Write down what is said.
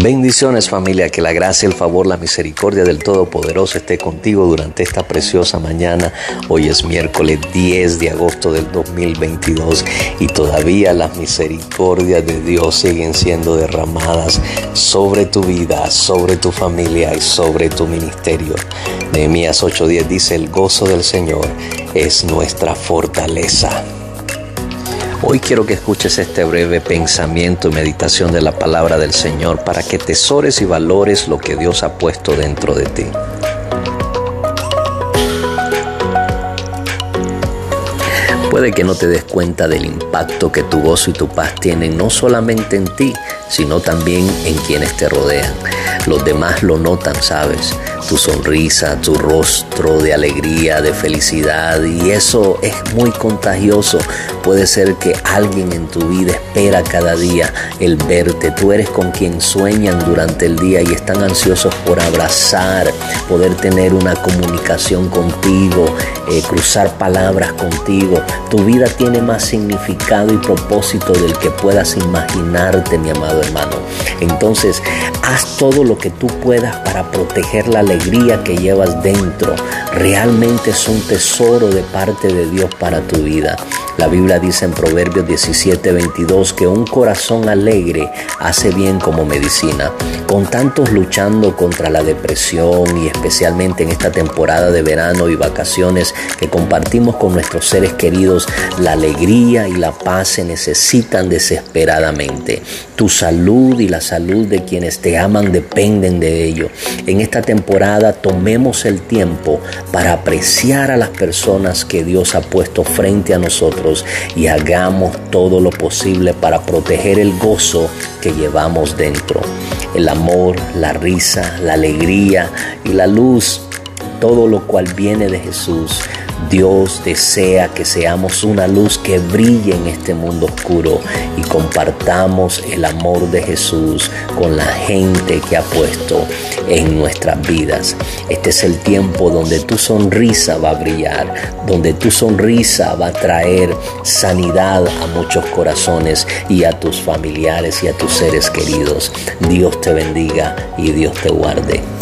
Bendiciones familia, que la gracia, el favor, la misericordia del Todopoderoso esté contigo durante esta preciosa mañana. Hoy es miércoles 10 de agosto del 2022 y todavía las misericordias de Dios siguen siendo derramadas sobre tu vida, sobre tu familia y sobre tu ministerio. Nehemías 8:10 dice, el gozo del Señor es nuestra fortaleza. Hoy quiero que escuches este breve pensamiento y meditación de la palabra del Señor para que tesores y valores lo que Dios ha puesto dentro de ti. Puede que no te des cuenta del impacto que tu gozo y tu paz tienen no solamente en ti, sino también en quienes te rodean. Los demás lo notan, ¿sabes? Tu sonrisa, tu rostro de alegría, de felicidad y eso es muy contagioso. Puede ser que alguien en tu vida espera cada día el verte. Tú eres con quien sueñan durante el día y están ansiosos por abrazar, poder tener una comunicación contigo, eh, cruzar palabras contigo. Tu vida tiene más significado y propósito del que puedas imaginarte, mi amado hermano. Entonces, haz todo lo que tú puedas para proteger la alegría que llevas dentro. Realmente es un tesoro de parte de Dios para tu vida. La Biblia dice en Proverbios 17, 22 que un corazón alegre hace bien como medicina. Con tantos luchando contra la depresión y especialmente en esta temporada de verano y vacaciones que compartimos con nuestros seres queridos, la alegría y la paz se necesitan desesperadamente. Tu salud y la salud de quienes te aman dependen de ello. En esta temporada tomemos el tiempo para apreciar a las personas que Dios ha puesto frente a y hagamos todo lo posible para proteger el gozo que llevamos dentro. El amor, la risa, la alegría y la luz, todo lo cual viene de Jesús Dios desea que seamos una luz que brille en este mundo oscuro y compartamos el amor de Jesús con la gente que ha puesto en nuestras vidas. Este es el tiempo donde tu sonrisa va a brillar, donde tu sonrisa va a traer sanidad a muchos corazones y a tus familiares y a tus seres queridos. Dios te bendiga y Dios te guarde.